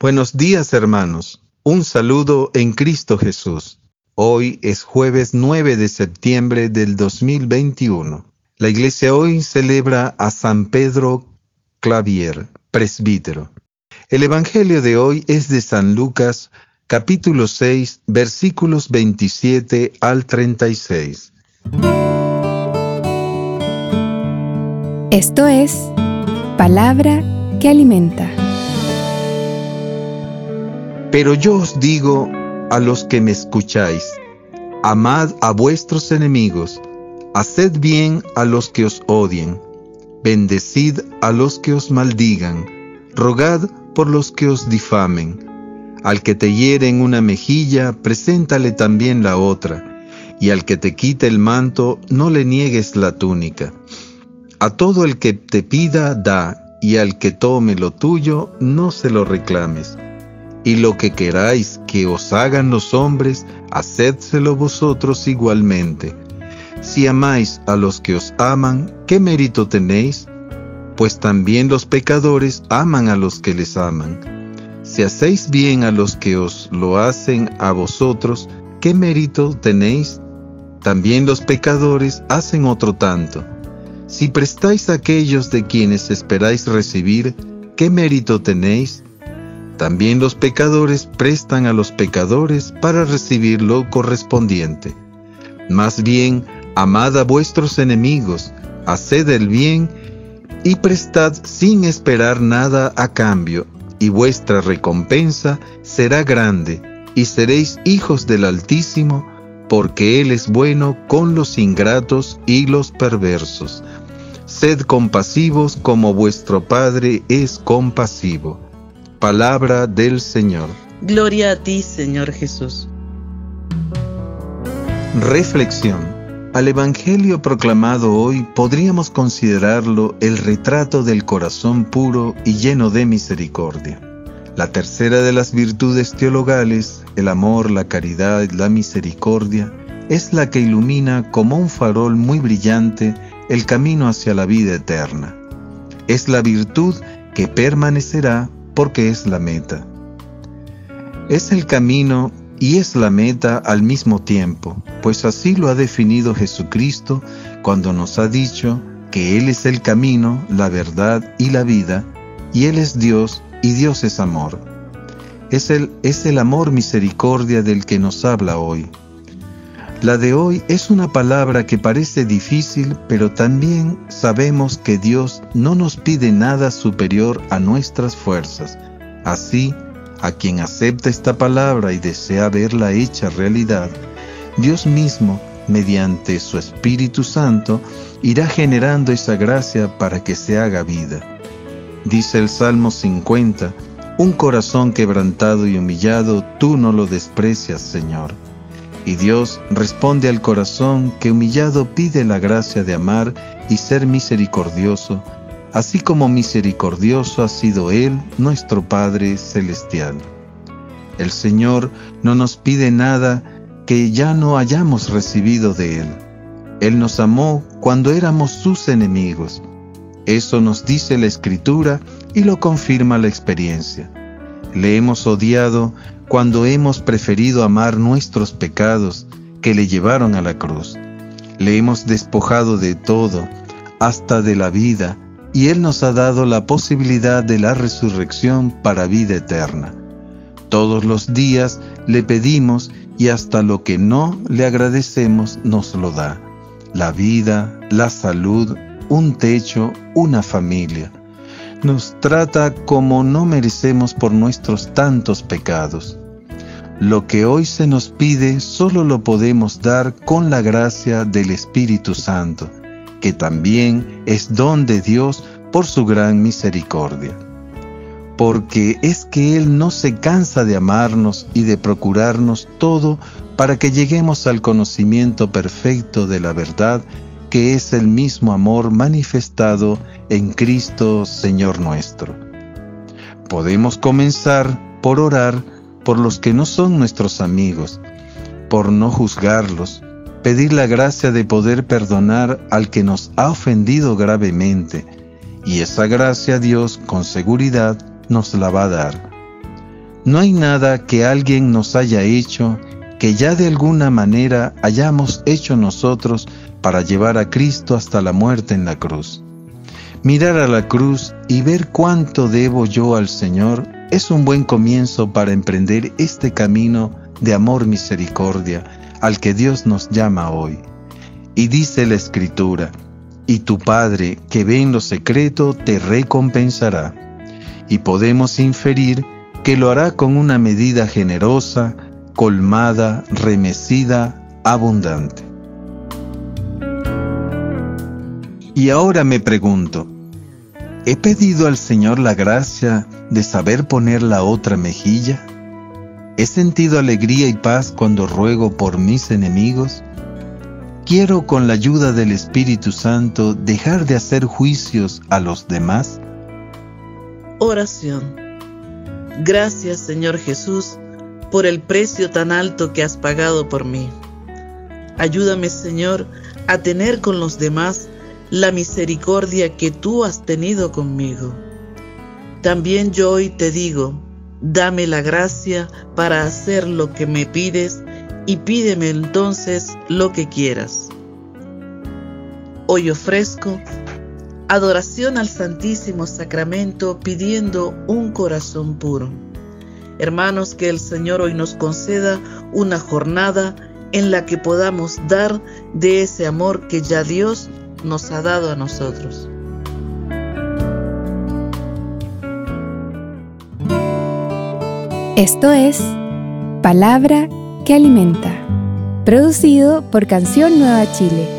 Buenos días hermanos, un saludo en Cristo Jesús. Hoy es jueves 9 de septiembre del 2021. La iglesia hoy celebra a San Pedro Clavier, presbítero. El Evangelio de hoy es de San Lucas, capítulo 6, versículos 27 al 36. Esto es palabra que alimenta. Pero yo os digo a los que me escucháis, amad a vuestros enemigos, haced bien a los que os odien, bendecid a los que os maldigan, rogad por los que os difamen. Al que te hiere en una mejilla, preséntale también la otra, y al que te quite el manto, no le niegues la túnica. A todo el que te pida, da, y al que tome lo tuyo, no se lo reclames y lo que queráis que os hagan los hombres, hacedselo vosotros igualmente. Si amáis a los que os aman, ¿qué mérito tenéis? Pues también los pecadores aman a los que les aman. Si hacéis bien a los que os lo hacen a vosotros, ¿qué mérito tenéis? También los pecadores hacen otro tanto. Si prestáis a aquellos de quienes esperáis recibir, ¿qué mérito tenéis? También los pecadores prestan a los pecadores para recibir lo correspondiente. Más bien, amad a vuestros enemigos, haced el bien y prestad sin esperar nada a cambio, y vuestra recompensa será grande, y seréis hijos del Altísimo, porque Él es bueno con los ingratos y los perversos. Sed compasivos como vuestro Padre es compasivo. Palabra del Señor. Gloria a ti, Señor Jesús. Reflexión. Al Evangelio proclamado hoy podríamos considerarlo el retrato del corazón puro y lleno de misericordia. La tercera de las virtudes teologales, el amor, la caridad la misericordia, es la que ilumina como un farol muy brillante el camino hacia la vida eterna. Es la virtud que permanecerá porque es la meta. Es el camino y es la meta al mismo tiempo, pues así lo ha definido Jesucristo cuando nos ha dicho que Él es el camino, la verdad y la vida, y Él es Dios y Dios es amor. Es el, es el amor misericordia del que nos habla hoy. La de hoy es una palabra que parece difícil, pero también sabemos que Dios no nos pide nada superior a nuestras fuerzas. Así, a quien acepta esta palabra y desea verla hecha realidad, Dios mismo, mediante su Espíritu Santo, irá generando esa gracia para que se haga vida. Dice el Salmo 50, un corazón quebrantado y humillado, tú no lo desprecias, Señor. Y Dios responde al corazón que humillado pide la gracia de amar y ser misericordioso, así como misericordioso ha sido Él, nuestro Padre Celestial. El Señor no nos pide nada que ya no hayamos recibido de Él. Él nos amó cuando éramos sus enemigos. Eso nos dice la Escritura y lo confirma la experiencia. Le hemos odiado cuando hemos preferido amar nuestros pecados que le llevaron a la cruz. Le hemos despojado de todo, hasta de la vida, y Él nos ha dado la posibilidad de la resurrección para vida eterna. Todos los días le pedimos y hasta lo que no le agradecemos nos lo da. La vida, la salud, un techo, una familia nos trata como no merecemos por nuestros tantos pecados. Lo que hoy se nos pide solo lo podemos dar con la gracia del Espíritu Santo, que también es don de Dios por su gran misericordia. Porque es que Él no se cansa de amarnos y de procurarnos todo para que lleguemos al conocimiento perfecto de la verdad que es el mismo amor manifestado en Cristo Señor nuestro. Podemos comenzar por orar por los que no son nuestros amigos, por no juzgarlos, pedir la gracia de poder perdonar al que nos ha ofendido gravemente, y esa gracia Dios con seguridad nos la va a dar. No hay nada que alguien nos haya hecho que ya de alguna manera hayamos hecho nosotros para llevar a Cristo hasta la muerte en la cruz. Mirar a la cruz y ver cuánto debo yo al Señor es un buen comienzo para emprender este camino de amor misericordia al que Dios nos llama hoy. Y dice la Escritura, y tu Padre que ve en lo secreto te recompensará. Y podemos inferir que lo hará con una medida generosa, colmada, remecida, abundante. Y ahora me pregunto, ¿he pedido al Señor la gracia de saber poner la otra mejilla? ¿He sentido alegría y paz cuando ruego por mis enemigos? Quiero con la ayuda del Espíritu Santo dejar de hacer juicios a los demás. Oración. Gracias Señor Jesús por el precio tan alto que has pagado por mí. Ayúdame Señor a tener con los demás la misericordia que tú has tenido conmigo. También yo hoy te digo, dame la gracia para hacer lo que me pides y pídeme entonces lo que quieras. Hoy ofrezco adoración al Santísimo Sacramento pidiendo un corazón puro. Hermanos, que el Señor hoy nos conceda una jornada en la que podamos dar de ese amor que ya Dios nos ha dado a nosotros. Esto es Palabra que alimenta, producido por Canción Nueva Chile